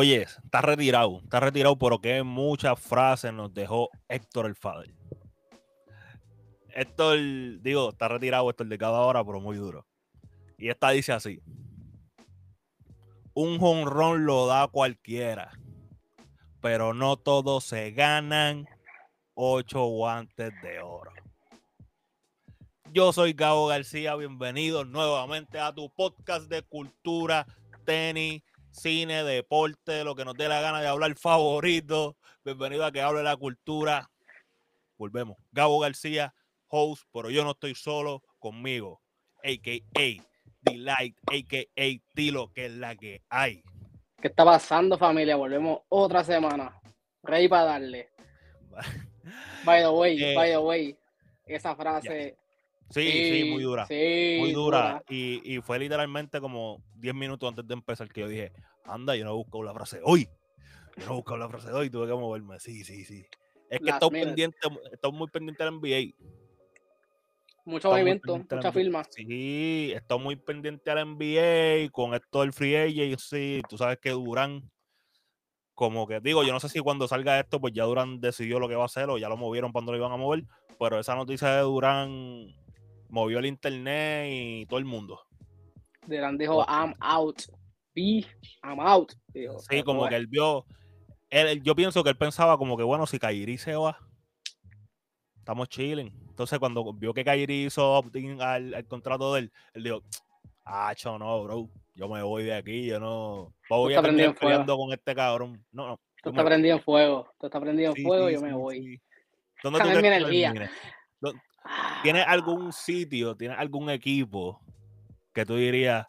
Oye, está retirado, está retirado, pero que muchas frases nos dejó Héctor el Fader. Héctor, digo, está retirado Héctor de cada hora, pero muy duro. Y esta dice así: Un jonrón lo da cualquiera, pero no todos se ganan ocho guantes de oro. Yo soy Gabo García, bienvenido nuevamente a tu podcast de cultura, tenis cine, deporte, lo que nos dé la gana de hablar favorito. Bienvenido a que hable la cultura. Volvemos. Gabo García, host, pero yo no estoy solo conmigo. AKA Delight, AKA Tilo, que es la que hay. ¿Qué está pasando, familia? Volvemos otra semana. Rey para darle. by the way, eh, by the way, esa frase Sí, sí, muy dura. muy dura. Y, y, fue literalmente como 10 minutos antes de empezar que yo dije, anda, yo no busco la frase hoy. Yo no busco la frase hoy, tuve que moverme. Sí, sí, sí. Es que estoy pendiente, estoy muy pendiente del NBA. Mucho movimiento, mucha firma. Sí, estoy muy pendiente al NBA con esto del free agent. Sí, tú sabes que Durán, como que digo, yo no sé si cuando salga esto, pues ya Durán decidió lo que va a hacer o ya lo movieron cuando lo iban a mover. Pero esa noticia de Durán movió el internet y todo el mundo. Durán dijo, I'm out. B, I'm out. sí, como que él vio. Él, yo pienso que él pensaba como que, bueno, si Kairi se va, estamos chilling. Entonces, cuando vio que Kairi hizo opt-in al, contrato de él, él dijo, ah, no, bro, yo me voy de aquí, yo no voy a estar peleando con este cabrón. No, no. Tú estás prendido en fuego, tú estás prendido en fuego, yo me voy. ¿Dónde tú mi energía. ¿Tienes algún sitio, tienes algún equipo que tú dirías,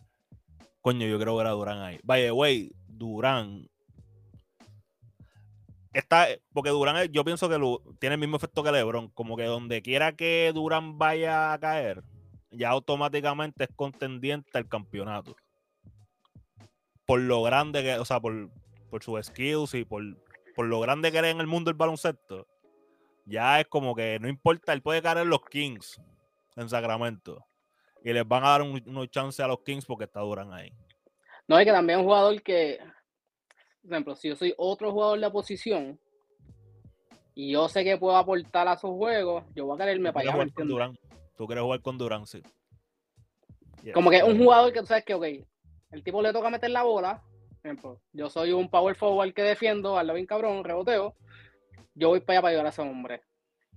coño, yo creo que era Durán ahí? By the way, Durán está, porque Durán, yo pienso que tiene el mismo efecto que LeBron, como que donde quiera que Durán vaya a caer, ya automáticamente es contendiente al campeonato. Por lo grande que, o sea, por, por sus skills y por, por lo grande que era en el mundo del baloncesto ya es como que no importa, él puede caer en los Kings en Sacramento y les van a dar unos chances a los Kings porque está Durán ahí. No, es que también un jugador que, por ejemplo, si yo soy otro jugador de la posición y yo sé que puedo aportar a esos juegos, yo voy a quererme para allá. Con Durán. Tú quieres jugar con Durán, sí. Como que un jugador que tú sabes que, ok, el tipo le toca meter la bola. Por ejemplo, yo soy un power forward que defiendo, al bien cabrón, reboteo yo voy para allá para ayudar a ese hombre.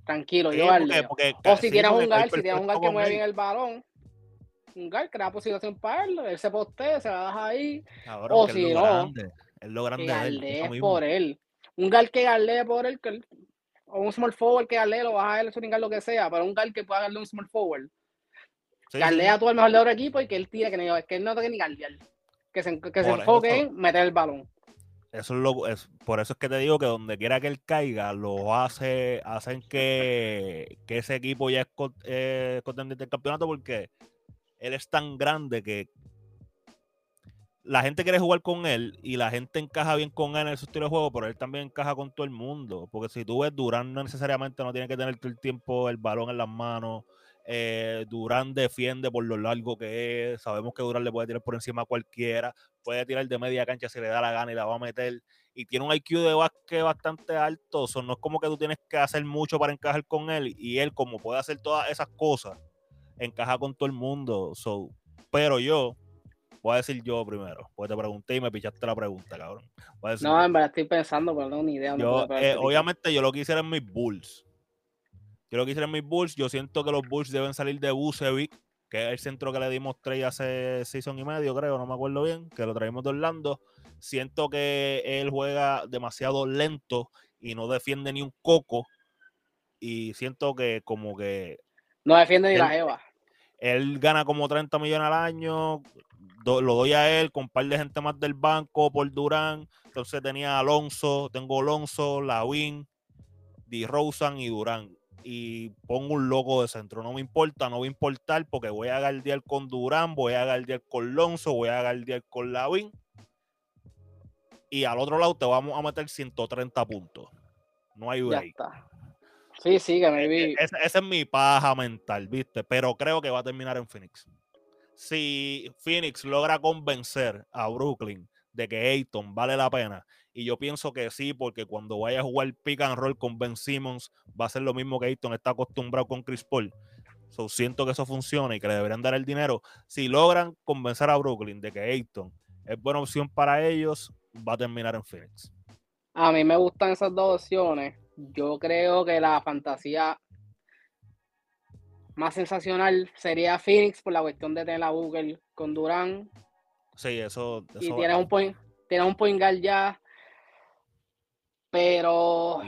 Tranquilo, yo O si tienes un gal, si tienes un gal que mueve bien el balón, un gal crea posición para él, él se postea, se la deja ahí. o si no, es lo grande de él. por él. Un gal que galee por él, que o un small forward que galee, lo baja a él, un lo que sea, pero un gal que pueda darle un small forward. Sí, a todo el mejor de otro equipo y que él tire, que, no, que él no toque ni galdear. Que se, que se enfoque en meter el balón. Eso es lo, es, por eso es que te digo que donde quiera que él caiga, lo hace, hacen que, que ese equipo ya es eh, contendiente del campeonato porque él es tan grande que la gente quiere jugar con él y la gente encaja bien con él en su estilo de juego, pero él también encaja con todo el mundo. Porque si tú ves, Durán no necesariamente no tiene que tener todo el tiempo el balón en las manos. Eh, Durán defiende por lo largo que es. Sabemos que Durán le puede tirar por encima a cualquiera puede tirar de media cancha si le da la gana y la va a meter. Y tiene un IQ de básquet bastante alto. no es como que tú tienes que hacer mucho para encajar con él. Y él, como puede hacer todas esas cosas, encaja con todo el mundo. So, pero yo, voy a decir yo primero. Pues te pregunté y me pichaste la pregunta, cabrón. no, en verdad estoy pensando, pero no ni idea. Eh, obviamente, yo lo quisiera en mis Bulls. Yo lo quisiera en mis Bulls. Yo siento que los Bulls deben salir de Bucevic que es el centro que le dimos trade hace season y medio, creo, no me acuerdo bien, que lo traímos de Orlando. Siento que él juega demasiado lento y no defiende ni un coco. Y siento que como que... No defiende ni la Eva. Él gana como 30 millones al año, lo doy a él con un par de gente más del banco por Durán. Entonces tenía Alonso, tengo Alonso, Lawin, Di Rosan y Durán y pongo un loco de centro. No me importa, no voy a importar porque voy a guardiar con Durán, voy a guardiar con Lonzo, voy a guardiar con Lavin. Y al otro lado te vamos a meter 130 puntos. No hay break. Sí, sí, que me vi. Esa, es mi paja mental, ¿viste? Pero creo que va a terminar en Phoenix. Si Phoenix logra convencer a Brooklyn de que Ayton vale la pena. Y yo pienso que sí, porque cuando vaya a jugar pick and roll con Ben Simmons, va a ser lo mismo que Ayton está acostumbrado con Chris Paul. So, siento que eso funciona y que le deberían dar el dinero. Si logran convencer a Brooklyn de que Ayton es buena opción para ellos, va a terminar en Phoenix. A mí me gustan esas dos opciones. Yo creo que la fantasía más sensacional sería Phoenix por la cuestión de tener a Google con Durán. Sí, eso. y tienes un, point, tienes un point guard ya. Pero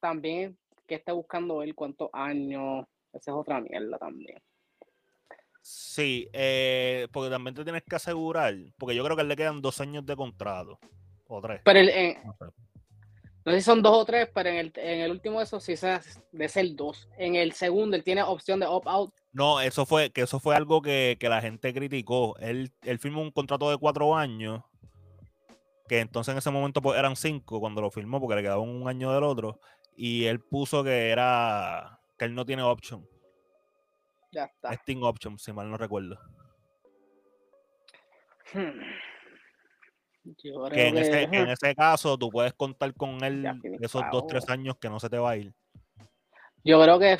también que esté buscando él cuántos años. Esa es otra mierda también. Sí, eh, porque también te tienes que asegurar, porque yo creo que le quedan dos años de contrato, o tres. Pero el, no sé si son dos o tres, pero en el, en el último de esos sí se de ser dos. En el segundo él tiene opción de opt-out. No, eso fue, que eso fue algo que, la gente criticó. Él, él, firmó un contrato de cuatro años, que entonces en ese momento pues, eran cinco cuando lo firmó, porque le quedaba un año del otro. Y él puso que era que él no tiene option. Ya está. Steam option, si mal no recuerdo. Hmm que, en, ese, caso tú puedes contar con él esos dos, tres años que no se te va a ir. Yo creo que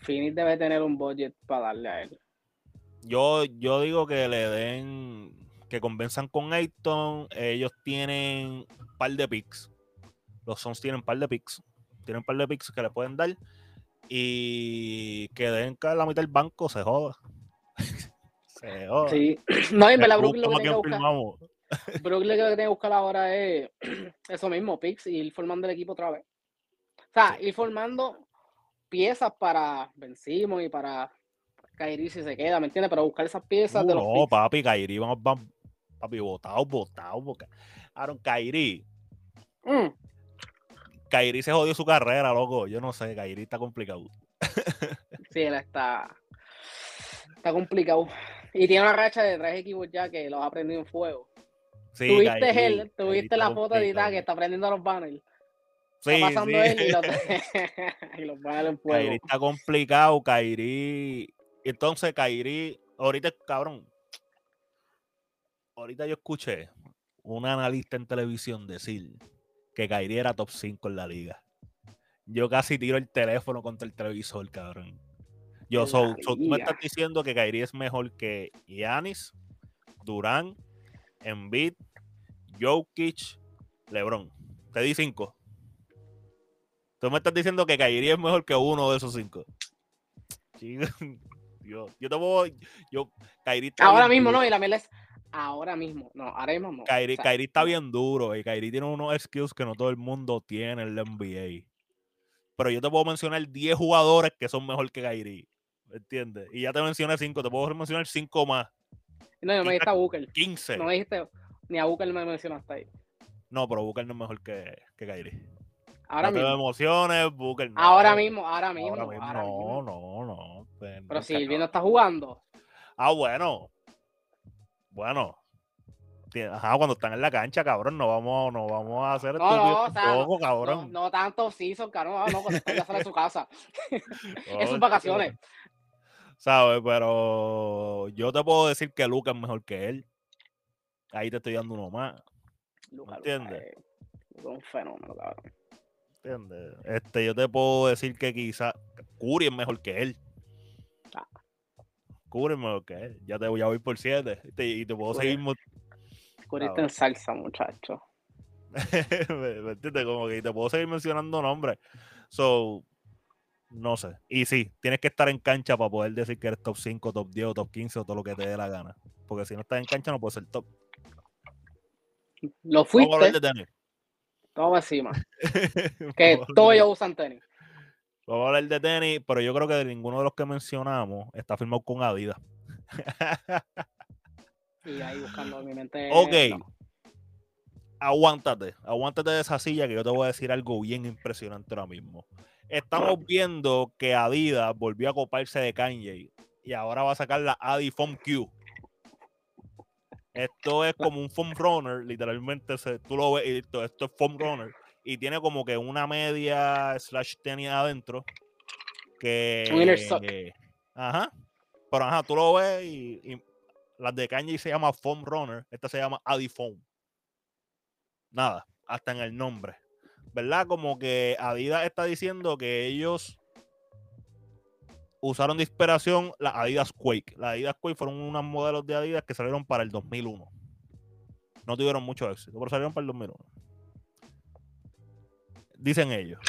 Phoenix debe tener un budget para darle a él. Yo, yo digo que le den, que convenzan con Ayton, ellos tienen un par de picks. Los Sons tienen un par de picks. Tienen un par de picks que le pueden dar. Y que den caer la mitad del banco, se joda. Sí, no, en verdad, Brooklyn lo que tiene que buscar. Brooklyn lo que tiene que buscar ahora es eso mismo, picks, y ir formando el equipo otra vez. O sea, ir formando piezas para Vencimos y para Kairi si se queda, ¿me entiendes? Para buscar esas piezas de los No, papi, Kairi, vamos, vamos, papi, botado, botado, porque Aaron Kairi. Mm. Kairi se jodió su carrera, loco. Yo no sé, Kairi está complicado. sí, él está. Está complicado. Y tiene una racha de tres equipos ya que los ha prendido en fuego. Sí, tuviste él, tuviste la foto editada que está prendiendo los banners. Sí, está pasando él y los, y los banners en fuego. Kairi está complicado, Kairi. Entonces, Kairi, ahorita, cabrón. Ahorita yo escuché un analista en televisión decir que Kairi era top 5 en la liga. Yo casi tiro el teléfono contra el televisor, cabrón. Yo, so, tú me estás diciendo que Kairi es mejor que Yanis, Durán, Embiid, Jokic, LeBron. Te di cinco. Tú me estás diciendo que Kairi es mejor que uno de esos cinco. Yo, yo te puedo. Yo, Kairi ahora mismo no, y la mela es ahora mismo. No, ahora mismo no. Kairi, está bien duro y Kairi tiene unos skills que no todo el mundo tiene en la NBA. Pero yo te puedo mencionar 10 jugadores que son mejor que Kairi. ¿Entiendes? Y ya te mencioné cinco, te puedo mencionar cinco más. No, no me dijiste a Booker. 15. No me dijiste, ni a Booker me mencionaste ahí. No, pero Booker no es mejor que, que Kyrie. Ahora no mismo. Te emociones, Booker no. Ahora mismo, ahora mismo. Ahora mismo no, no, no. Pero si el no está jugando. Ah, bueno. Bueno. Ajá, cuando están en la cancha, cabrón, no vamos, no vamos a hacer no, no, o sea, poco, cabrón. No, no tanto season, cabrón, no, cuando están ya de su casa. en sus vacaciones. ¿sabes? Pero yo te puedo decir que Luca es mejor que él. Ahí te estoy dando uno más. Luca, ¿Entiendes? Luca es un fenómeno, cabrón. ¿Entiendes? Este, yo te puedo decir que quizá Curry es mejor que él. Es mejor que él. Ya te voy a ir por siete. Y te, puedo seguir. Curry está en salsa, muchacho. ¿Me entiendes? Como que te puedo seguir mencionando nombres. So, no sé. Y sí, tienes que estar en cancha para poder decir que eres top 5, top 10 o top 15 o todo lo que te dé la gana. Porque si no estás en cancha no puedes ser top. Lo fuiste. Vamos a hablar de tenis. Todo encima. que todos ellos usan tenis. Vamos a hablar de tenis, pero yo creo que de ninguno de los que mencionamos está firmado con Adidas. y ahí buscando mi mente. Ok. Aguántate, aguántate de esa silla que yo te voy a decir algo bien impresionante ahora mismo. Estamos viendo que Adidas volvió a coparse de Kanye y ahora va a sacar la Adi Foam Q. Esto es como un foam runner, literalmente tú lo ves, esto, esto es foam runner y tiene como que una media slash tenis adentro que ajá, pero ajá, tú lo ves y, Las de Kanye se llama Foam Runner, esta se llama Adifoam. Nada, hasta en el nombre. ¿Verdad? Como que Adidas está diciendo que ellos usaron de inspiración las Adidas Quake. Las Adidas Quake fueron unos modelos de Adidas que salieron para el 2001. No tuvieron mucho éxito, pero salieron para el 2001. Dicen ellos.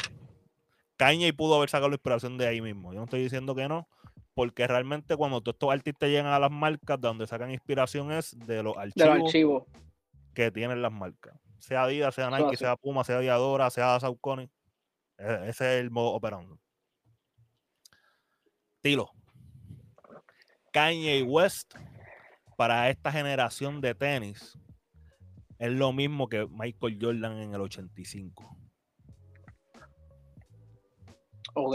Kanye pudo haber sacado la inspiración de ahí mismo. Yo no estoy diciendo que no, porque realmente cuando todos estos artistas llegan a las marcas, de donde sacan inspiración es de los archivos, que tienen las marcas. Sea Adidas, sea Nike, sea Puma, sea Diadora, sea Saucony. E-, ese es el modo operando. Tilo. Kanye West para esta generación de tenis es lo mismo que Michael Jordan en el 85. Ok,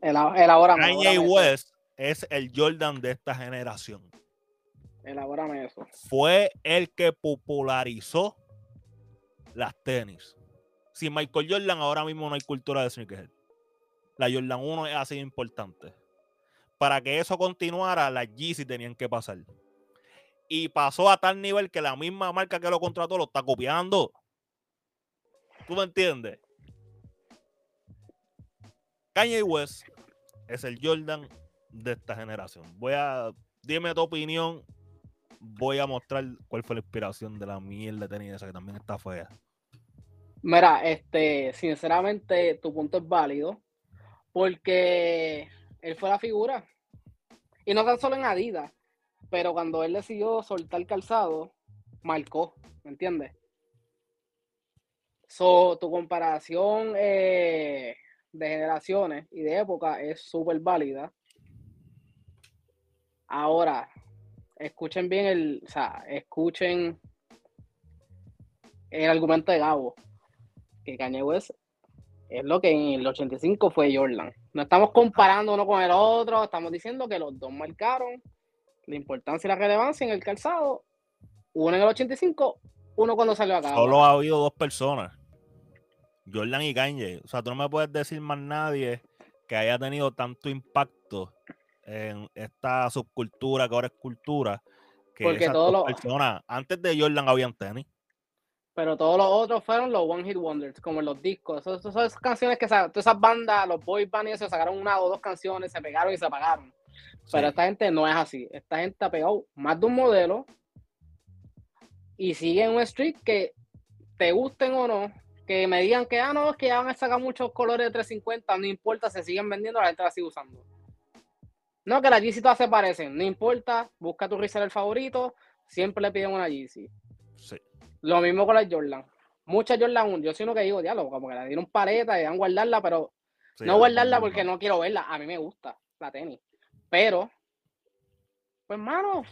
el, ahora Kanye West es el Jordan de esta generación. Elabórame eso. Fue el que popularizó las tenis. Sin Michael Jordan, ahora mismo no hay cultura de sneakerhead. La Jordan 1 es así importante. Para que eso continuara, las Yeezy tenían que pasar. Y pasó a tal nivel que la misma marca que lo contrató lo está copiando. ¿Tú me entiendes? Kanye West es el Jordan de esta generación. Voy a, dime tu opinión. Voy a mostrar cuál fue la inspiración de la mierda de tenis esa que también está fea. Mira, este, sinceramente, tu punto es válido. Porque él fue la figura. Y no tan solo en Adidas, pero cuando él decidió soltar calzado, marcó, ¿me entiendes? So, tu comparación eh, de generaciones y de época es súper válida. Ahora, escuchen bien el, o sea, escuchen el argumento de Gabo, que Kanye es lo que en el 85 fue Jordan. No estamos comparando uno con el otro, estamos diciendo que los dos marcaron la importancia y la relevancia en el calzado. Uno en el 85, uno cuando salió acá. Solo ha habido dos personas Jordan y Kanye. O sea, tú no me puedes decir más nadie que haya tenido tanto impacto en esta subcultura que ahora es cultura que Porque esas dos personas. Antes de Jordan habían tenis. Pero todos los otros fueron los One Hit Wonders, como los discos. Esas, esas, canciones que todas esas bandas, los boy bands y eso, sacaron una o dos canciones, se pegaron y se apagaron. Pero esta gente no es así. Esta gente ha pegado más de un modelo y sigue un street que te gusten o no, que me digan que, ah, no, es que ya van a sacar muchos colores de 350, no importa, se siguen vendiendo, la gente la sigue usando. No, que las Yeezy todas se parecen, no importa, busca tu reseller favorito, siempre le piden una Yeezy. Sí. Lo mismo con las Jordan. Muchas Jordan 1, yo soy uno que digo, diálogo, como que la dieron paleta y van a guardarla, pero no guardarla porque no quiero verla, a mí me gusta la tenis. Pero, pues, mano,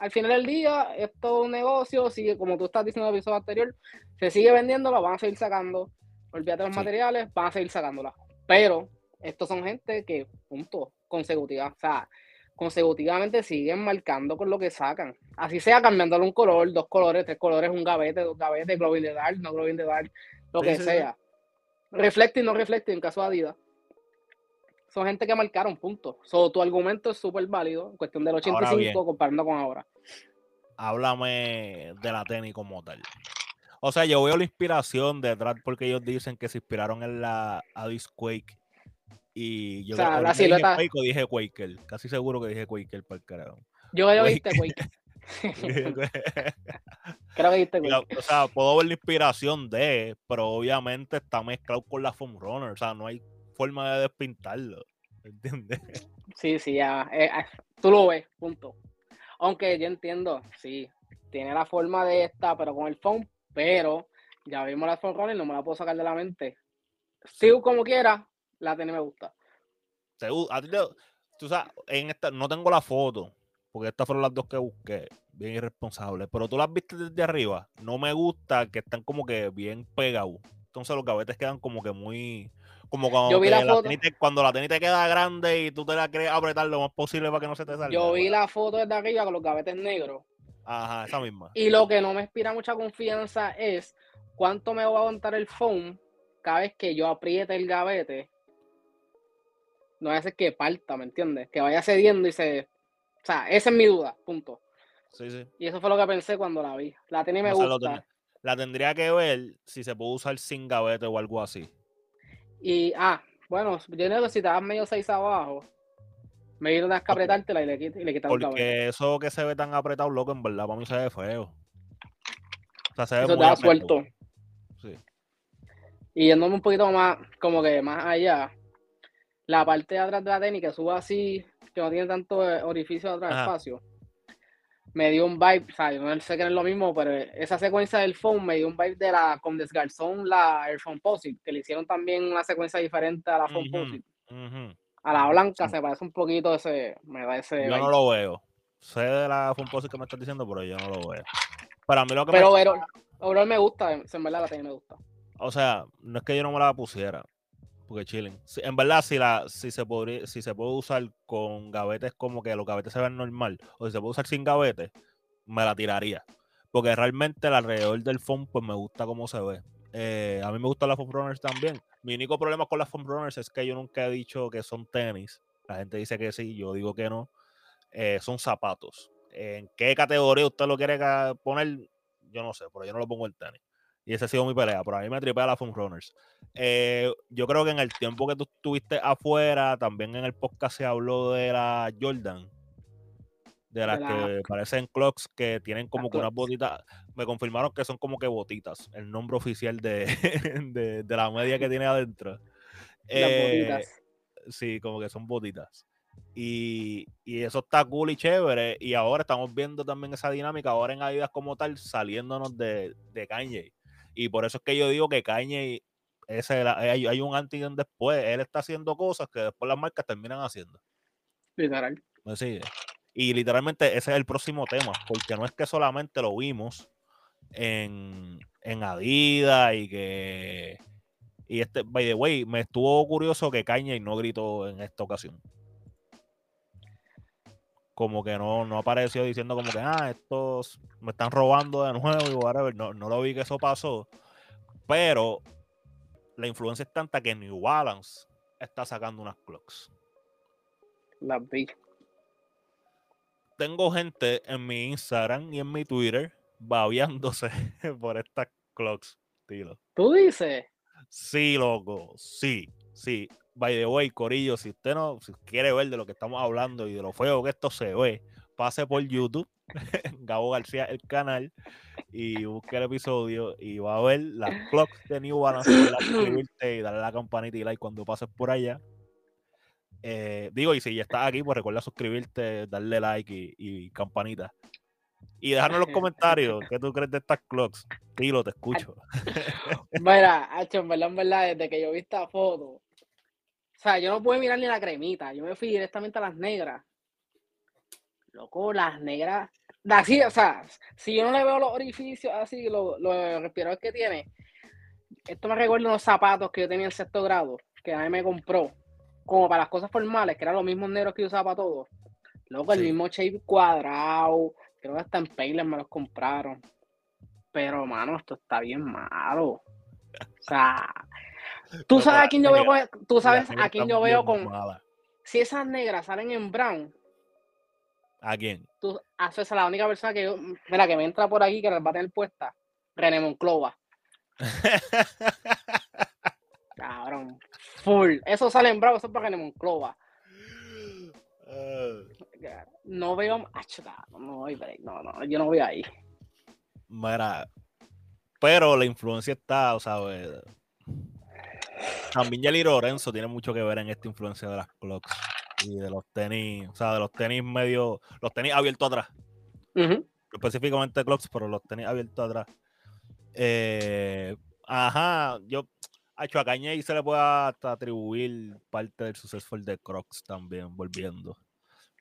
al final del día, es todo un negocio, sigue, como tú estás diciendo en el episodio anterior, se sigue vendiendo, la van a seguir sacando. Olvídate los materiales, van a seguir sacándola. Pero estos son gente que, punto, consecutiva, o sea, consecutivamente siguen marcando con lo que sacan. Así sea cambiándole un color, dos colores, tres colores, un gavete, dos gavetes, glowing de dark, no glowing de dark, lo que sea. Reflecting, no reflecting, en caso de Adidas. Son gente que marcaron, punto. So, tu argumento es súper válido, en cuestión del 85 comparando con ahora. Háblame de la tenis como tal. O sea, yo veo la inspiración detrás porque ellos dicen que se inspiraron en la Abyss Quake. Y yo o sea, la silueta... dije Quake o dije Quaker. Casi seguro que dije Quaker para el carajo. Yo he oíste Quake. Creo que dijiste Quake. O sea, puedo ver la inspiración de, pero obviamente está mezclado con la Foam Runner. O sea, no hay forma de despintarlo. ¿Entiendes? Sí, sí, ya. Eh, ah, tú lo ves, punto. Aunque yo entiendo, sí, tiene la forma de esta, pero con el foam pero ya vimos la y no me la puedo sacar de la mente. Sigo como quiera, la tenis me gusta. A ti tú sabes, en esta, no tengo la foto, porque estas fueron las dos que busqué, bien irresponsables, pero tú las viste desde arriba. No me gusta que están como que bien pegados. Entonces los gavetes quedan como que muy. Como cuando, la cuando la tenis te queda grande y tú te la quieres apretar lo más posible para que no se te salga. Yo vi la foto desde arriba con los gavetes negros Ajá, esa misma. Y lo que no me inspira mucha confianza es cuánto me va a aguantar el foam cada vez que yo apriete el gavete. No hace que parta, ¿me entiendes? Que vaya cediendo y se. O sea, esa es mi duda, punto. Sí, sí. Y eso fue lo que pensé cuando la vi. La tenis me gusta. la tendría que ver si se puede usar sin gavete o algo así. Y, ah, bueno, yo creo que si estabas medio seis abajo, me iba a apretártela y le, y le quitar Porque eso que se ve tan apretado, loco, en verdad, para mí se ve feo. O sea, se ve eso muy suelto. Sí. Y yéndome un poquito más, como que más allá, la parte de atrás de la que suba así, que no tiene tanto eh, orificio atrás, espacio, me dio un vibe, o sea, yo no sé que no es lo mismo, pero esa secuencia del phone me dio un vibe de la con Desgarzón, la Airphone Posit, que le hicieron también una secuencia diferente a la Phone Posit. A la blanca se parece un poquito ese, me da ese. Yo no lo veo. Sé de la Phone Posit que me estás diciendo, pero yo no lo veo. Para mí lo que pero, me... pero, me gusta, en verdad la tiene me gusta. O sea, no es que yo no me la pusiera, porque chilling. en verdad, si la, si se podría, si se puede usar con gavetes como que los gavetes se ven normal, o si se puede usar sin gavetes, me la tiraría. Porque realmente alrededor del phone, pues me gusta cómo se ve. Eh, a mí me gustan las foam runners también. Mi único problema con las foam runners es que yo nunca he dicho que son tenis. La gente dice que sí, yo digo que no. Eh, son zapatos. ¿En qué categoría usted lo quiere poner? Yo no sé, pero yo no lo pongo en tenis. Y esa ha sido mi pelea. Pero a mí me tripea la Foam Runners. Eh, yo creo que en el tiempo que tú estuviste afuera, también en el podcast se habló de la Jordan. De las que parecen clocks que tienen como que unas botitas. Me confirmaron que son como que botitas. El nombre oficial de, de, la media que tiene adentro. Eh, botitas. Sí, como que son botitas. Y, y, eso está cool y chévere. Y ahora estamos viendo también esa dinámica, ahora en Adidas como tal, saliéndonos de, de Kanye. Y por eso es que yo digo que Kanye, ese, hay, hay un antes y un después. Él está haciendo cosas que después las marcas terminan haciendo. Literal. ¿Me sigue? Y literalmente ese es el próximo tema, porque no es que solamente lo vimos en, en Adidas y que. Y este, by the way, me estuvo curioso que Kanye no gritó en esta ocasión como que no, no apareció diciendo como que, ah, estos me están robando de nuevo y whatever. No, no lo vi que eso pasó. Pero la influencia es tanta que New Balance está sacando unas clocks. Las vi. Tengo gente en mi Instagram y en mi Twitter babeándose por estas clocks, tío. ¿Tú dices? Sí, loco, sí, sí by the way, Corillo, si usted no quiere ver de lo que estamos hablando y de lo feo que esto se ve, pase por YouTube, Gabo García, el canal, y busque el episodio y va a ver las clocks de New Balance, suscribirte y darle a la campanita y like cuando pases por allá. Eh, digo, y si ya estás aquí, pues recuerda suscribirte, darle like y, campanita. Y dejarnos en los comentarios qué tú crees de estas clocks. Tilo, te escucho. Mira, en verdad, en verdad, desde que yo vi esta foto, o sea, yo no puedo mirar ni la cremita. Yo me fui directamente a las negras. Loco, las negras. Así, o sea, si yo no le veo los orificios así, los, los respiradores que tiene, esto me recuerda unos zapatos que yo tenía en sexto grado, que a mí me compró, como para las cosas formales, que eran los mismos negros que yo usaba para todo. Loco, el mismo shape cuadrado, creo que hasta en Payless me los compraron. Pero, mano, esto está bien malo. O sea, Tú sabes a quién yo veo con, tú sabes a quién yo veo con si esas negras salen en brown. ¿A quién? Tú haces la única persona que yo, mira, que me entra por aquí que las va a tener puesta. René Monclova. Cabrón. Full. Eso sale en brown, eso es para René Monclova. Ah. No veo. No, no, no, no, yo no voy ahí. Mira, pero la influencia está, o sea, también Jelly Lorenzo tiene mucho que ver en esta influencia de las clocks y de los tenis, o sea, de los tenis medio, los tenis abiertos atrás. Específicamente clocks, pero los tenis abiertos atrás. Eh, ajá, yo a hecho a Kanye se le puede hasta atribuir parte del suceso de Crocs también, volviendo.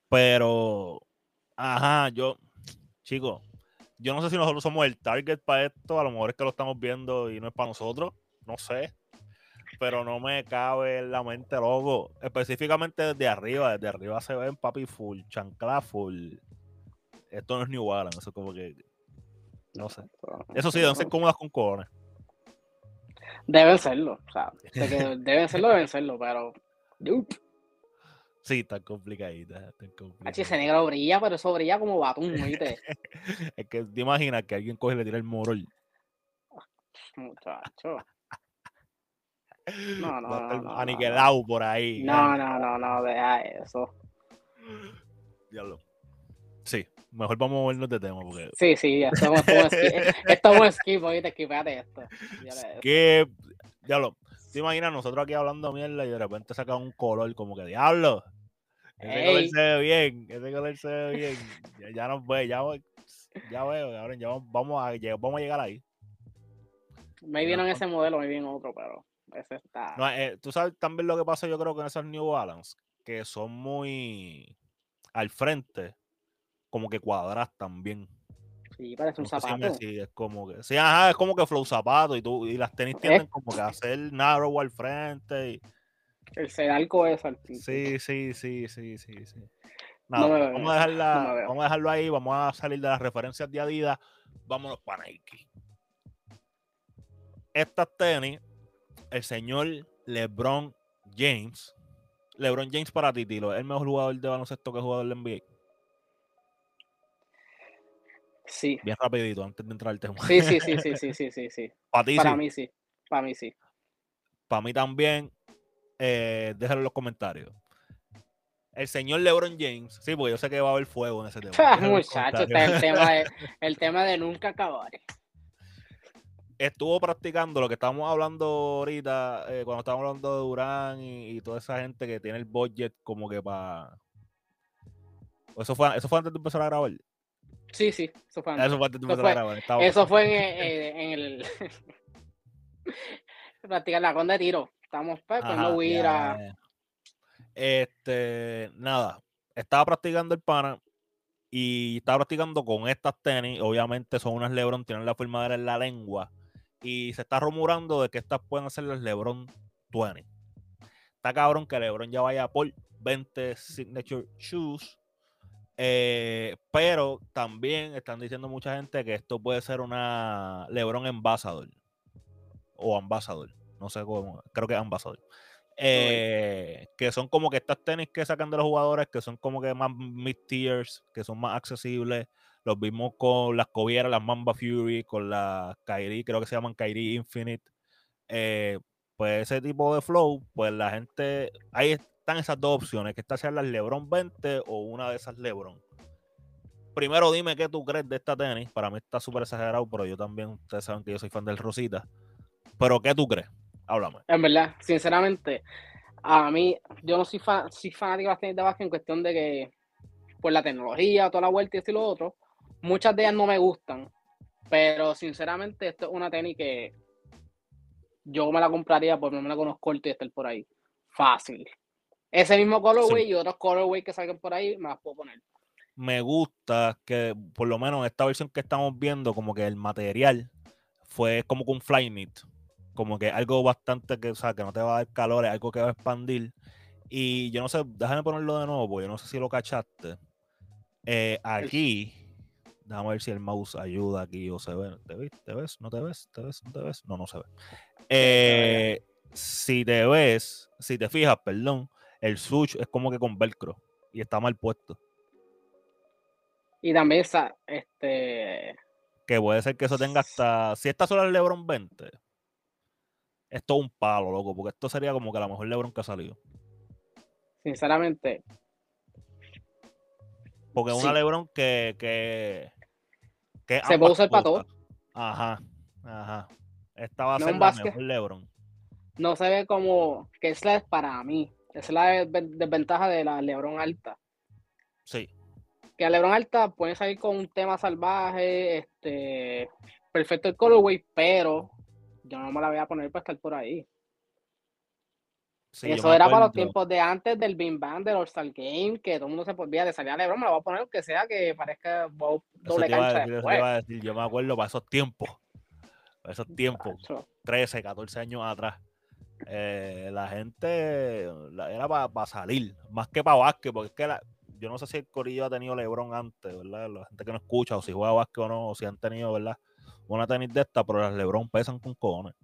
Pero, ajá, yo, chicos, yo no sé si nosotros somos el target para esto, a lo mejor es que lo estamos viendo y no es para nosotros, no sé pero no me cabe en la mente, loco. Específicamente desde arriba, desde arriba se ven papi full, chancla full. Esto no es New Balance, eso como que. No sé. Eso sí, deben ser cómodas con cojones. Deben serlo, o sea, deben serlo, deben serlo, pero. Sí, está complicadita. H, ese negro brilla, pero eso brilla como batún, ¿viste? es que te imaginas que alguien coge y le tira el morol. Muchacho. No, no, no, Aniquilado por ahí. No, no, no, no, deja eso. Diablo. Sí, mejor vamos a movernos de tema. Porque... Sí, sí, estamos, estamos skip, oíste, skipate esto. Que, diablo, te imaginas nosotros aquí hablando mierda y de repente saca un color como que, diablo, ese color se ve bien, ese color se ve bien. Ya, nos ve, ya, ya veo, ahora ya vamos a, vamos a llegar ahí. Me vieron ese modelo, me bien otro, pero está. No, eh, Tú sabes también lo que pasa, yo creo, con esos New Balance, que son muy al frente como que cuadras también. Sí, parece un zapato. Sí, es como que, sí, ajá, es como que flow zapato y tú, y las tenis tienen como que hacer narrow al frente. Y... El sedalco es al Sí, sí, sí, sí, sí, sí. vamos, a dejarla, vamos a dejarlo ahí, vamos a salir de las referencias de Adidas, vámonos para Nike. Estas tenis, el señor LeBron James, LeBron James para ti, Tilo, ¿es el mejor jugador de baloncesto que jugador del NBA? Sí. Bien rapidito, antes de entrar al tema. Sí, sí, sí, sí, sí, sí, sí. sí. Para mí sí. Para mí sí. Para mí también. Eh, déjalo en los comentarios. El señor LeBron James. Sí, porque yo sé que va a haber fuego en ese tema. Muchacho, está el tema, de, el tema de nunca acabar. Estuvo practicando lo que estábamos hablando ahorita, eh, cuando estábamos hablando de Durán y, toda esa gente que tiene el budget como que para... Eso fue, eso fue antes de empezar a grabar. Sí, sí, eso fue Eso fue, eso fue en, el. practicar la ronda de tiro. Estamos pues, no huir a. Este, nada. Estaba practicando el pana y estaba practicando con estas tenis. Obviamente son unas Lebron, tienen la forma en la lengua. Y se está rumorando de que estas pueden ser las Lebron 20. Está cabrón que Lebron ya vaya por 20 Signature Shoes eh, pero también están diciendo mucha gente que esto puede ser una LeBron Ambassador. O Ambassador. No sé cómo. Creo que Ambassador. Eh, que son como que estas tenis que sacan de los jugadores, que son como que más mid-tiers, que son más accesibles. Los vimos con las Cobieras, las Mamba Fury, con las Kyrie, creo que se llaman Kyrie Infinite. Eh, pues ese tipo de flow, pues la gente. Ahí esas dos opciones, que estas sean las Lebron 20 o una de esas Lebron. Primero dime qué tú crees de esta tenis. Para mí está súper exagerado, pero yo también, ustedes saben que yo soy fan del Rosita. Pero ¿qué tú crees? Háblame. En verdad, sinceramente, a mí, yo no soy, fan, soy fanático de las tenis de básquet en cuestión de que, por la tecnología, toda la vuelta y esto y lo otro, muchas de ellas no me gustan. Pero sinceramente, esto es una tenis que yo me la compraría por lo menos con unos cortes y estar por ahí. Fácil. Ese mismo colorway y otros colorway que salgan por ahí, me las puedo poner. Me gusta que, por lo menos en esta versión que estamos viendo, como que el material fue como con un fly knit. Como que algo bastante que, o sea, que no te va a dar calor, es algo que va a expandir. Y yo no sé, déjame ponerlo de nuevo, porque yo no sé si lo cachaste. Eh, aquí, déjame ver si el mouse ayuda aquí o se ve. ¿Te ves? ¿Te ves? ¿No te ves? ¿Te ves? ¿No te ves? No, no se ve. Eh, si te ves, si te fijas, perdón, el switch es como que con velcro y está mal puesto. Y también esa, este. Que puede ser que eso tenga hasta. Si esta sola el Lebron 20, es todo un palo, loco, porque esto sería como que la mejor Lebron que ha salido. Sinceramente. Porque es una Lebron que. que, Se puede usar para todo. Ajá, ajá. Esta va a ser la mejor Lebron. No se ve como que es para mí. Esa es la desventaja de la Lebron alta. Sí. Que a Lebron alta puede salir con un tema salvaje, este, perfecto el colorway, pero yo no me la voy a poner para estar por ahí. Eso era para los tiempos de antes del Bing Bang, del All-Star Game, que todo el mundo se podía de salir a Lebron, me la voy a poner que sea que parezca doble cancha yo me acuerdo para esos tiempos, para esos tiempos, 13, 14 años atrás eh, la gente era para salir, más que para básquet, porque es que yo no sé si el Corillo ha tenido Lebron antes, ¿verdad? La gente que no escucha, o si juega básquet o no, o si han tenido, ¿verdad? Una tenis de esta, pero las Lebron pesan con cojones.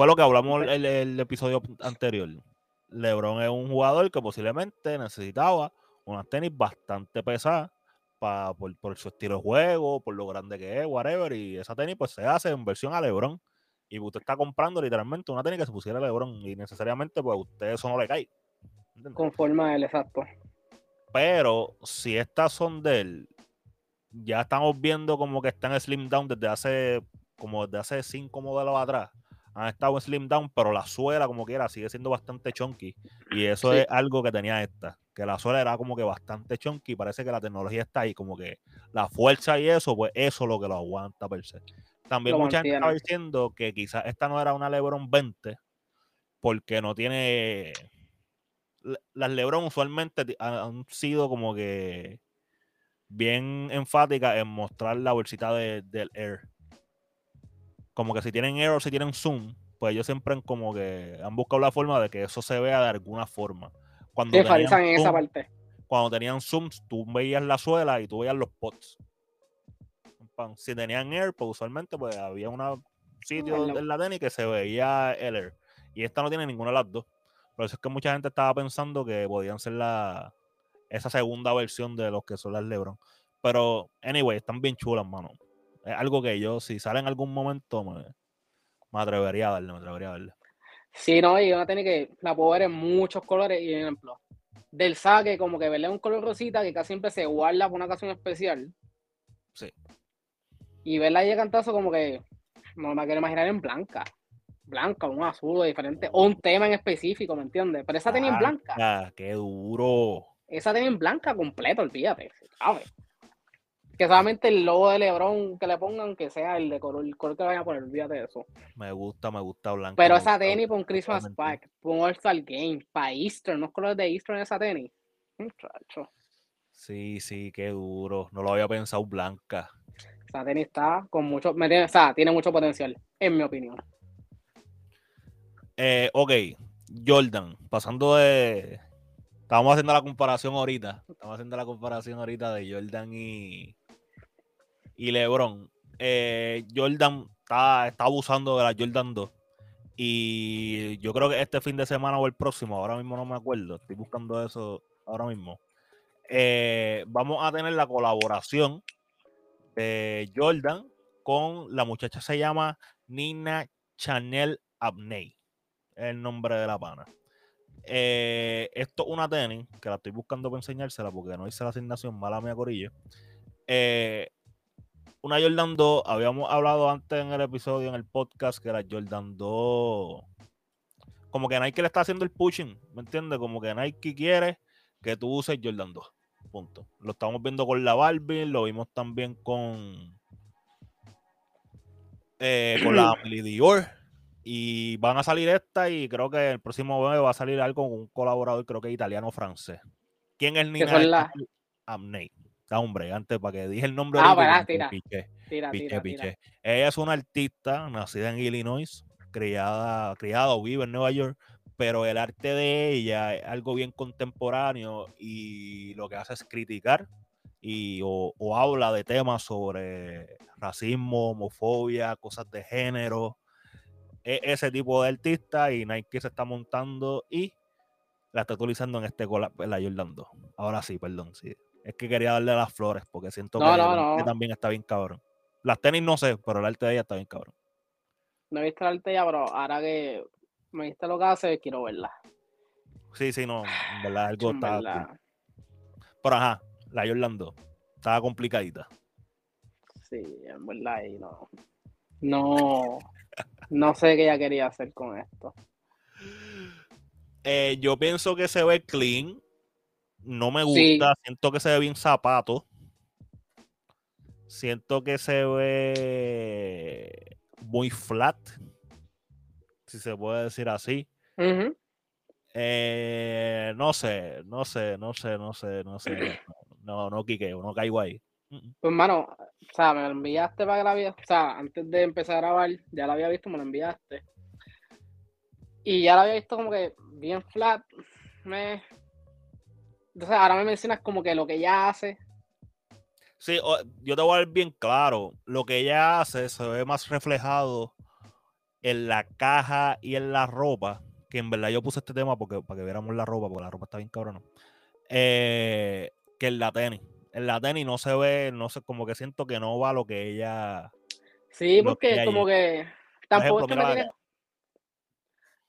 Fue lo que hablamos el, el episodio anterior. LeBron es un jugador que posiblemente necesitaba unas tenis bastante pesadas por, su estilo de juego, por lo grande que es, whatever. Y esa tenis pues se hace en versión a LeBron. Y usted está comprando literalmente una tenis que se pusiera a LeBron. Y necesariamente pues a usted eso no le cae. Con forma de él, exacto. Pero si estas son de él, ya estamos viendo como que están en slim down desde hace como desde hace cinco modelos atrás han estado en slim down, pero la suela, como quiera, sigue siendo bastante chunky. Y eso es algo que tenía esta, que la suela era como que bastante chunky. Parece que la tecnología está ahí, como que la fuerza y eso, pues eso es lo que lo aguanta per se. También mucha gente estaba diciendo que quizás esta no era una Lebron 20, porque no tiene. Las Lebron usualmente han sido como que bien enfáticas en mostrar la bolsita del Air como que si tienen error, si tienen zoom, pues ellos siempre han como que han buscado la forma de que eso se vea de alguna forma. Cuando tenían en esa parte. Cuando tenían zooms, tú veías la suela y tú veías los pots. Si tenían air, pues usualmente pues había un sitio en la tenis que se veía el air. Y esta no tiene ninguna de las dos. Por eso es que mucha gente estaba pensando que podían ser la esa segunda versión de los que son las Lebron. Pero, anyway, están bien chulas, mano. Es algo que yo, si sale en algún momento, me, atrevería a darle, me atrevería a darle. Sí, no, y una tener que la puedo ver en muchos colores. Y ejemplo, del saque, como que verle un color rosita que casi siempre se guarda por una ocasión especial. Sí. Y verla ahí de cantazo, como que no me quiero imaginar en blanca. Blanca, un azul diferente, o un tema en específico, ¿me entiendes? Pero esa tenía en blanca. ¡Qué duro! Esa tenía en blanca completo, olvídate, ¿sabes? Que solamente el logo de Lebron que le pongan, que sea el de color, el color que vayan a poner, olvídate de eso. Me gusta, me gusta blanco. Pero esa tenis para un Christmas Pack, para un All-Star Game, para Easter, no es color de Easter en esa tenis. Muchacho. Sí, sí, qué duro. No lo había pensado blanca. Esa tenis está con mucho, me tiene, o sea, tiene mucho potencial, en mi opinión. Eh, ok, Jordan, pasando de. Estábamos haciendo la comparación ahorita. Estamos haciendo la comparación ahorita de Jordan y, y LeBron, eh, Jordan está, está abusando de la Jordan 2. Y yo creo que este fin de semana o el próximo, ahora mismo no me acuerdo, estoy buscando eso ahora mismo. Eh, vamos a tener la colaboración de Jordan con la muchacha se llama Nina Chanel Abney, el nombre de la pana. Eh, esto es una tenis que la estoy buscando para enseñársela porque no hice la asignación, mala mía corilla. Eh, una Jordan 2, habíamos hablado antes en el episodio, en el podcast, que la Jordan 2, como que Nike le está haciendo el pushing, ¿me entiendes? Como que Nike quiere que tú uses Jordan 2, punto. Lo estamos viendo con la Barbie, lo vimos también con, eh, con la Amelie Dior. Y van a salir esta y creo que el próximo mes va a salir algo con un colaborador, creo que italiano-francés. ¿Quién es Nina? La... Amney hombre, antes para que dije el nombre. Ah, para, tira. tira, Ella es una artista nacida en Illinois, criada, criada o vive en Nueva York, pero el arte de ella es algo bien contemporáneo y lo que hace es criticar y o, habla de temas sobre racismo, homofobia, cosas de género. Es ese tipo de artista y Nike se está montando y la está utilizando en este la Jordan 2. Ahora sí, perdón, sí. Es que quería darle las flores porque siento que, también está bien cabrón. Las tenis no sé, pero el arte de ella está bien cabrón. No he visto el arte de ella, pero ahora que me viste lo que hace, quiero verla. Sí, sí, no, en verdad algo está. Pero ajá, la Jordan 2 estaba complicadita. Sí, en verdad, y no. No, no sé qué ella quería hacer con esto. Eh, yo pienso que se ve clean. No me gusta, siento que se ve bien zapato. Siento que se ve muy flat, si se puede decir así. Eh, no sé, no sé, no sé, no sé, no sé. No, no quiqueo, no caigo ahí. Pues, mano, o sea, me lo enviaste para que la viera. O sea, antes de empezar a grabar, ya la había visto, me lo enviaste. Y ya la había visto como que bien flat. Me, entonces ahora me mencionas como que lo que ella hace. Sí, yo te voy a ver bien claro. Lo que ella hace se ve más reflejado en la caja y en la ropa que en verdad yo puse este tema porque, para que viéramos la ropa, porque la ropa está bien cabrona. Eh, que en la tenis. En la tenis no se ve, no sé, como que siento que no va lo que ella. Sí, porque como que tampoco es que me tienes.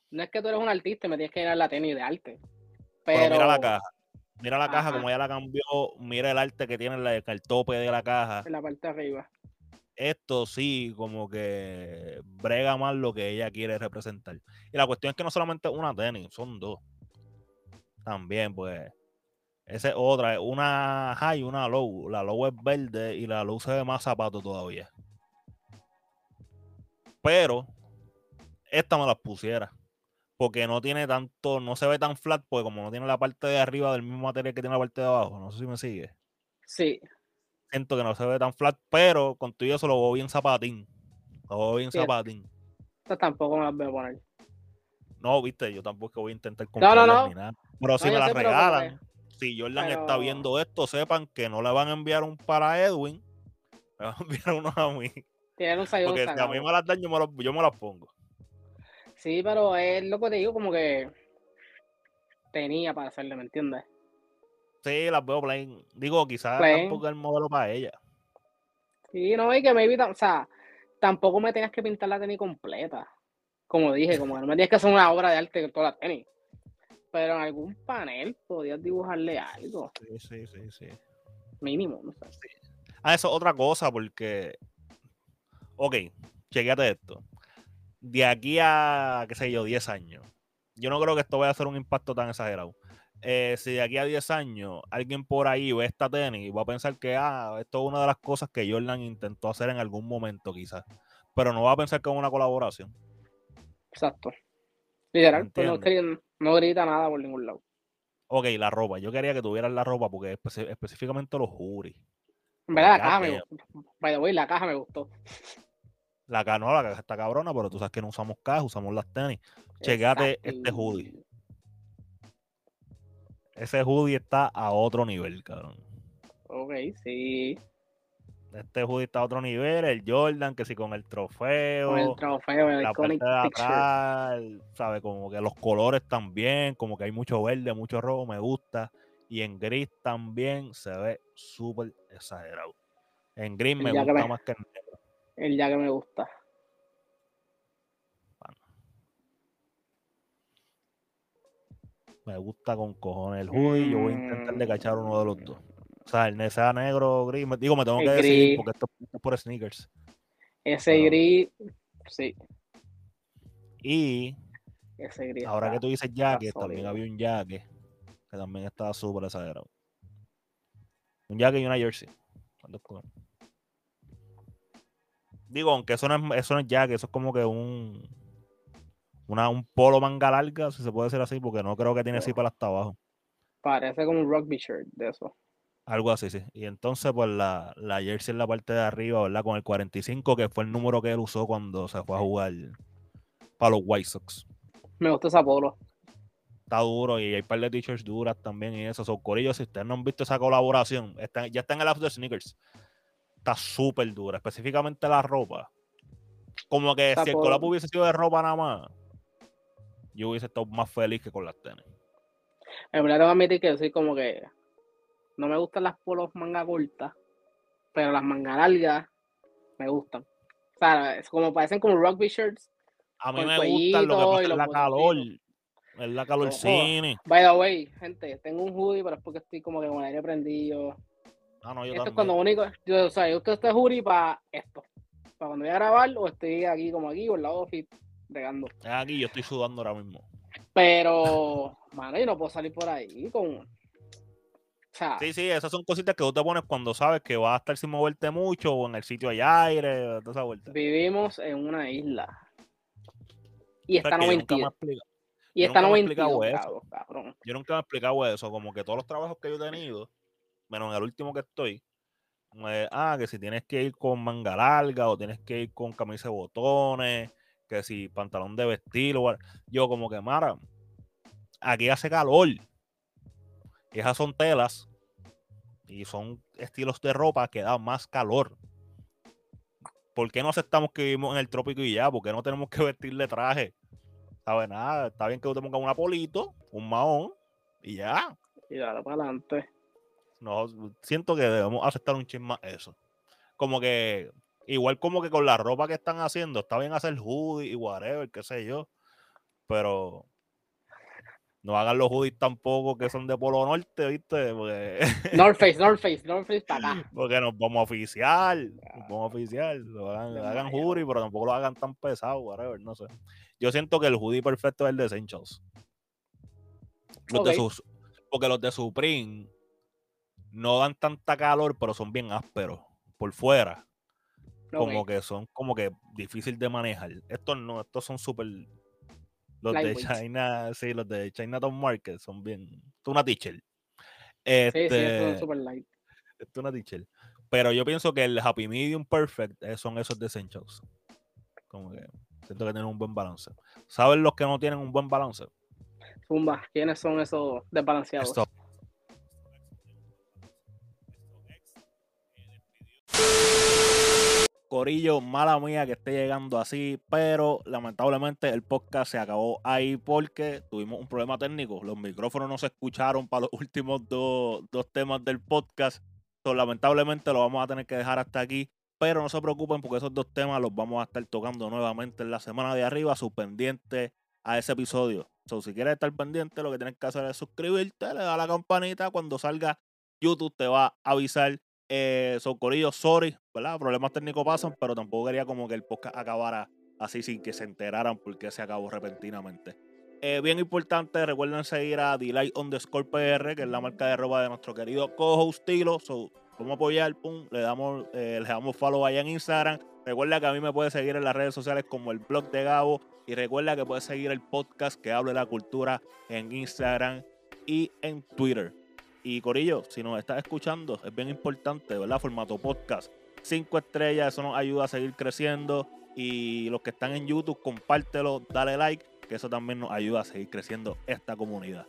No es que tú eres un artista, me tienes que ir a la tenis de arte. Pero, mira la caja. Mira la caja, como ella la cambió. Mira el arte que tiene el, el tope de la caja. En la parte de arriba. Esto sí, como que brega más lo que ella quiere representar. Y la cuestión es que no solamente una tenis, son dos. También, pues. Esa es otra, una high y una low. La low es verde y la low se ve más zapato todavía. Pero esta me las pusiera. Porque no tiene tanto, no se ve tan flat, porque como no tiene la parte de arriba del mismo material que tiene la parte de abajo. No sé si me sigue. Sí. Siento que no se ve tan flat, pero con tu eso lo veo bien zapatín. Lo veo bien zapatín. Esta tampoco me las voy a poner. No, viste, yo tampoco voy a intentar comprarlas no, no, no. ni nada. Pero si me las regalan, si Jordan está viendo esto, sepan que no le van a enviar un para Edwin, me van a enviar uno a mí. Un Porque si a mí me las dan, yo me, yo me las pongo. Sí, pero es lo que te digo, como que tenía para hacerle, ¿me entiendes? Sí, las veo plain. Digo, quizás tampoco es el modelo para ella. Sí, no, y que evita, o sea, tampoco me tengas que pintar la tenis completa. Como dije, como que no me tienes que hacer una obra de arte con toda la tenis. Pero en algún panel podías dibujarle algo. Sí, sí, sí, sí. Mínimo, no sé. Ah, eso es otra cosa, porque. Ok, chequeate esto. De aquí a, qué sé yo, 10 años. Yo no creo que esto vaya a hacer un impacto tan exagerado. Eh, si de aquí a 10 años alguien por ahí ve esta tenis, va a pensar que ah, esto es una de las cosas que Jordan intentó hacer en algún momento, quizás. Pero no va a pensar que es una colaboración. Exacto. Literal, pues no, grita nada por ningún lado. Ok, la ropa. Yo quería que tuvieran la ropa porque específicamente los juris. En verdad, la caja me. By the way, la caja me gustó. La caja no, la caja está cabrona, pero tú sabes que no usamos caja, usamos las tenis. Chegate este hoodie. Ese hoodie está a otro nivel, cabrón. Ok, sí. Este hoodie está a otro nivel, el Jordan, que sí con el trofeo. Con el trofeo, el la parte de atrás, sabe, como que los colores también, como que hay mucho verde, mucho rojo, me gusta. Y en gris también se ve súper exagerado. En gris me gusta más que en negro. El ya que me gusta. Me gusta con cojones el hoodie. Yo voy a intentar de cachar uno de los dos. O sea, el sea negro o gris. Digo, me tengo que decir porque esto, es por sneakers. Ese gris, sí. Y ese gris ahora que tú dices jaque, también había un jaque que también estaba súper exagerado. Un jaque y una jersey. Digo, aunque eso no es, eso no es jaque, eso es como que un una, un polo manga larga, si se puede decir así, porque no creo que tiene así para hasta abajo. Parece como un rugby shirt de eso. Algo así, sí. Y entonces, pues la, la jersey en la parte de arriba, ¿verdad? Con el 45, que fue el número que él usó cuando se fue a jugar para los White Sox. Me gusta esa polo. Está duro y hay un par de t-shirts duras también y eso. Son corillos, si ustedes no han visto esa colaboración, ya está en el After Sneakers. Está súper dura, específicamente la ropa. Como que si el collab hubiese sido de ropa nada más, yo hubiese estado más feliz que con las tenis. En verdad, a admitir que soy como que no me gustan las polos manga cortas, pero las manga largas me gustan. O sea, es como parecen como rugby shirts. A mí me gustan lo que pasa es la calor. Es la calor cine. By the way, gente, tengo un hoodie, pero es porque estoy como que con el aire prendido. Ah, no, yo esto es cuando único, yo, o sea, yo uso este hoodie para esto. Para cuando voy a grabar o estoy aquí como aquí o el lado fit regando. Aquí yo estoy sudando ahora mismo. Pero, mano, yo no puedo salir por ahí con. sí, sí, esas son cositas que tú te pones cuando sabes que vas a estar sin moverte mucho o en el sitio hay aire, toda esa vuelta. Vivimos en una isla. Y está 92. Y está 92, eso. Yo nunca me he explicado eso, como que todos los trabajos que yo he tenido, menos en el último que estoy, ah, que si tienes que ir con manga larga o tienes que ir con camisa de botones, que si pantalón de vestir, yo como que, Mara, aquí hace calor. Esas son telas y son estilos de ropa que dan más calor. ¿Por qué no aceptamos que vivimos en el trópico y ya? ¿Por qué no tenemos que vestirle traje? ¿Sabes? Nada, está bien que tú te pongas un apolito, un mahón y ya. Y dale para adelante. No, siento que debemos aceptar un chisme eso. Como que, igual como que con la ropa que están haciendo, está bien hacer hoodie y whatever, qué sé yo. Pero no hagan los hoodies tampoco que son de Polo Norte, ¿viste? Porque... North Face, North Face, North Face para acá. Porque nos vamos a oficiar, nos vamos a oficiar. hagan, hagan hoodie, pero tampoco lo hagan tan pesado, whatever, no sé. Yo siento que el hoodie perfecto es el de Essentials. Los de sus, porque los de Supreme no dan tanta calor, pero son bien ásperos por fuera. Como que son como que difícil de manejar. Estos no, estos son súper los de China, sí, los de Chinatown Market son bien. Es una teacher. Este, sí, sí, super light. Es una teacher. Pero yo pienso que el Happy Medium Perfect eh, son esos de Essentials. Como que siento que tienen un buen balance. ¿Saben los que no tienen un buen balance? Zumba, ¿quiénes son esos desbalanceados? Corillo, mala mía que esté llegando así, pero lamentablemente el podcast se acabó ahí porque tuvimos un problema técnico. Los micrófonos no se escucharon para los últimos dos, temas del podcast. lamentablemente lo vamos a tener que dejar hasta aquí. Pero no se preocupen porque esos dos temas los vamos a estar tocando nuevamente en la semana de arriba, su pendiente a ese episodio. si quieres estar pendiente, lo que tienes que hacer es suscribirte, le da la campanita. Cuando salga YouTube te va a avisar eh, Socorillo, sorry, ¿verdad? Problemas técnicos pasan, pero tampoco quería como que el podcast acabara así sin que se enteraran porque se acabó repentinamente. Eh, bien importante, recuerden seguir a Delight underscore PR, que es la marca de ropa de nuestro querido co-host Tilo. So, vamos a apoyar, pum, le damos, eh, le damos follow allá en Instagram. Recuerda que a mí me puede seguir en las redes sociales como el blog de Gabo. Y recuerda que puedes seguir el podcast que habla de la cultura en Instagram y en Twitter. Y Corillo, si nos estás escuchando, es bien importante, ¿verdad? Formato podcast. Cinco estrellas, eso nos ayuda a seguir creciendo. Y los que están en YouTube, compártelo, dale like, que eso también nos ayuda a seguir creciendo esta comunidad.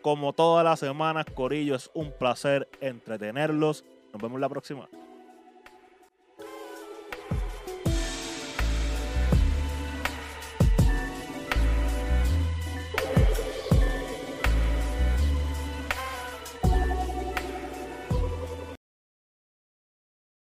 Como todas las semanas, Corillo, es un placer entretenerlos. Nos vemos la próxima.